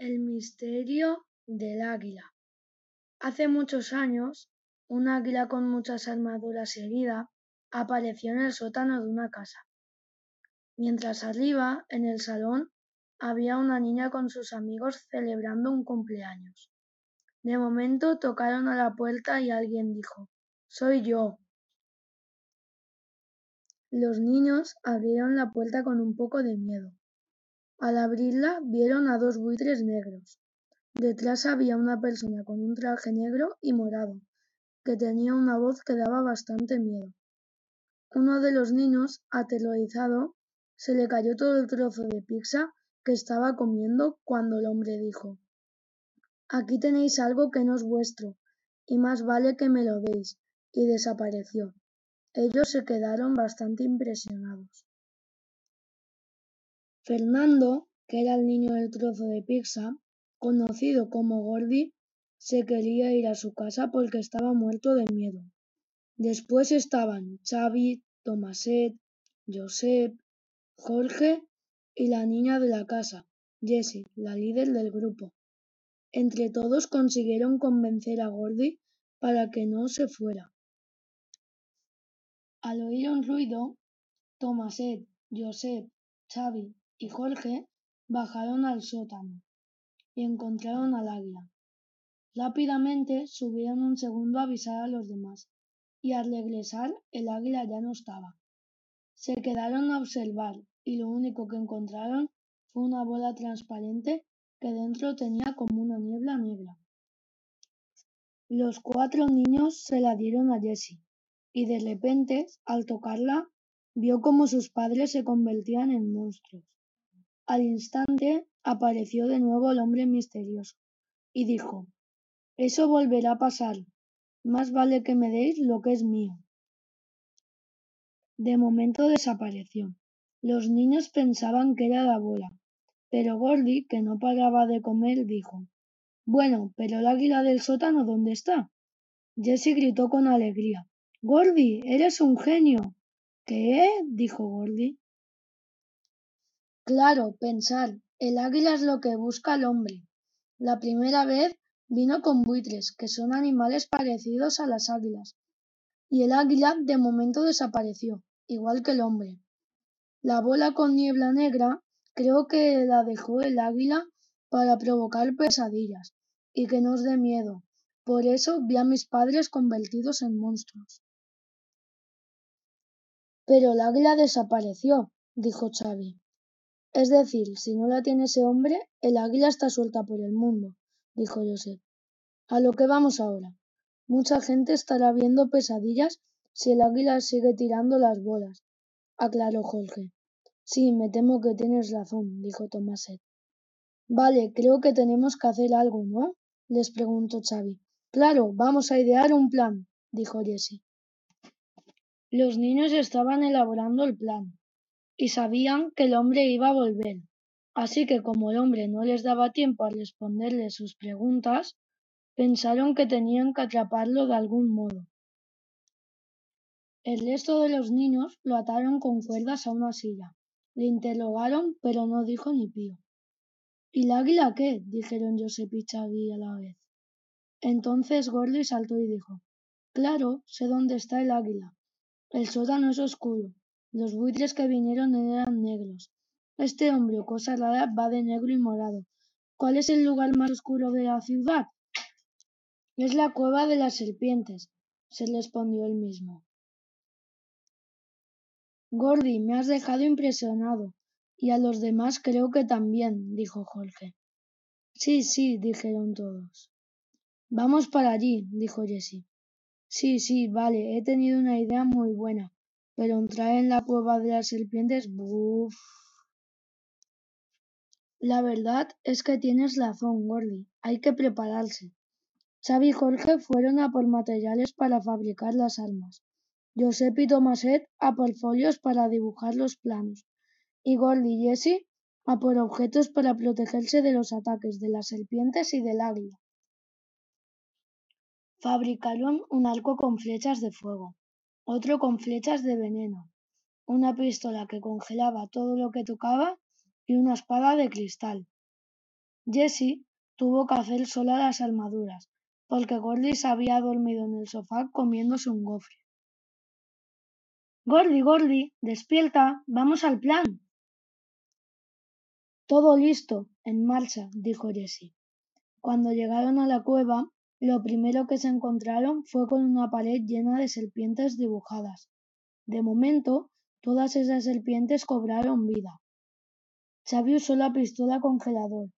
El misterio del águila. Hace muchos años, un águila con muchas armaduras y herida apareció en el sótano de una casa. Mientras arriba, en el salón, había una niña con sus amigos celebrando un cumpleaños. De momento tocaron a la puerta y alguien dijo, Soy yo. Los niños abrieron la puerta con un poco de miedo. Al abrirla vieron a dos buitres negros. Detrás había una persona con un traje negro y morado, que tenía una voz que daba bastante miedo. Uno de los niños, aterrorizado, se le cayó todo el trozo de pizza que estaba comiendo cuando el hombre dijo Aquí tenéis algo que no es vuestro, y más vale que me lo deis, y desapareció. Ellos se quedaron bastante impresionados. Fernando, que era el niño del trozo de pizza, conocido como Gordy, se quería ir a su casa porque estaba muerto de miedo. Después estaban Xavi, Tomaset, Josep, Jorge y la niña de la casa, Jessie, la líder del grupo. Entre todos consiguieron convencer a Gordy para que no se fuera. Al oír un ruido, Tomaset, Josep, Xavi y Jorge bajaron al sótano y encontraron al águila. Rápidamente subieron un segundo a avisar a los demás, y al regresar el águila ya no estaba. Se quedaron a observar y lo único que encontraron fue una bola transparente que dentro tenía como una niebla negra. Los cuatro niños se la dieron a Jessie, y de repente, al tocarla, vio como sus padres se convertían en monstruos. Al instante apareció de nuevo el hombre misterioso y dijo Eso volverá a pasar. Más vale que me deis lo que es mío. De momento desapareció. Los niños pensaban que era la bola, pero Gordy, que no paraba de comer, dijo Bueno, pero el águila del sótano, ¿dónde está? Jessie gritó con alegría Gordy, eres un genio. ¿Qué? dijo Gordy. Claro, pensar, el águila es lo que busca el hombre. La primera vez vino con buitres, que son animales parecidos a las águilas, y el águila de momento desapareció, igual que el hombre. La bola con niebla negra creo que la dejó el águila para provocar pesadillas y que nos dé miedo. Por eso vi a mis padres convertidos en monstruos. Pero el águila desapareció, dijo Xavi. Es decir, si no la tiene ese hombre, el águila está suelta por el mundo, dijo Josep. A lo que vamos ahora. Mucha gente estará viendo pesadillas si el águila sigue tirando las bolas, aclaró Jorge. Sí, me temo que tienes razón, dijo Tomaset. Vale, creo que tenemos que hacer algo, ¿no? les preguntó Xavi. Claro, vamos a idear un plan, dijo Jessie. Los niños estaban elaborando el plan y sabían que el hombre iba a volver. Así que como el hombre no les daba tiempo a responderle sus preguntas, pensaron que tenían que atraparlo de algún modo. El resto de los niños lo ataron con cuerdas a una silla. Le interrogaron, pero no dijo ni pío. ¿Y el águila qué? dijeron Josep y a la vez. Entonces Gordy saltó y dijo, Claro, sé dónde está el águila. El sótano es oscuro, los buitres que vinieron eran negros. Este hombre o cosa rara va de negro y morado. ¿Cuál es el lugar más oscuro de la ciudad? Es la cueva de las serpientes, se respondió él mismo. Gordy, me has dejado impresionado. Y a los demás creo que también, dijo Jorge. Sí, sí, dijeron todos. Vamos para allí, dijo Jessie. Sí, sí, vale, he tenido una idea muy buena pero entrar en la cueva de las serpientes, ¡buf! La verdad es que tienes razón, Gordy. Hay que prepararse. Xavi y Jorge fueron a por materiales para fabricar las armas. Josep y Tomaset a por folios para dibujar los planos. Y Gordy y Jessie a por objetos para protegerse de los ataques de las serpientes y del águila. Fabricaron un arco con flechas de fuego, otro con flechas de veneno, una pistola que congelaba todo lo que tocaba y una espada de cristal. Jessie tuvo que hacer sola las armaduras, porque Gordy se había dormido en el sofá comiéndose un gofre. Gordy, Gordy, despierta, vamos al plan. Todo listo, en marcha, dijo Jessie. Cuando llegaron a la cueva, lo primero que se encontraron fue con una pared llena de serpientes dibujadas. De momento, todas esas serpientes cobraron vida. Xavi usó la pistola congelador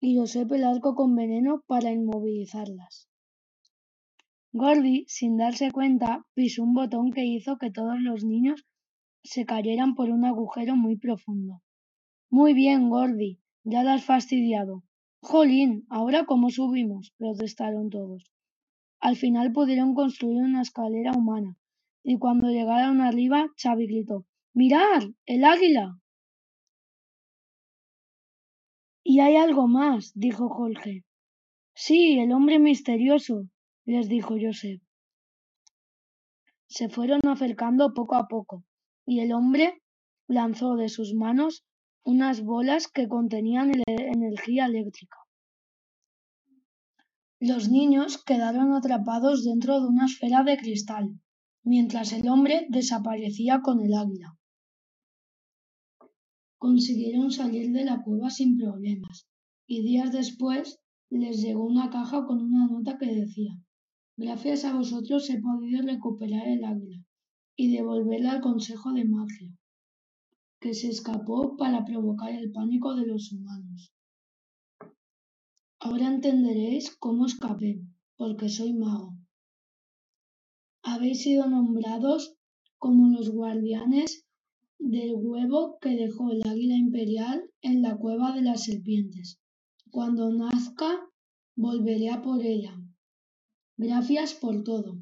y Josep el arco con veneno para inmovilizarlas. Gordy, sin darse cuenta, pisó un botón que hizo que todos los niños se cayeran por un agujero muy profundo. Muy bien, Gordy, ya la has fastidiado. Jolín, ¿ahora cómo subimos? protestaron todos. Al final pudieron construir una escalera humana, y cuando llegaron arriba, Xavi gritó ¡Mirad! ¡El águila! Y hay algo más, dijo Jorge. Sí, el hombre misterioso, les dijo Joseph. Se fueron acercando poco a poco, y el hombre lanzó de sus manos unas bolas que contenían energía eléctrica. Los niños quedaron atrapados dentro de una esfera de cristal, mientras el hombre desaparecía con el águila. Consiguieron salir de la cueva sin problemas, y días después les llegó una caja con una nota que decía Gracias a vosotros he podido recuperar el águila y devolverla al Consejo de Magia, que se escapó para provocar el pánico de los humanos. Ahora entenderéis cómo escapé, porque soy mago. Habéis sido nombrados como los guardianes del huevo que dejó el águila imperial en la cueva de las serpientes. Cuando nazca, volveré a por ella. Gracias por todo.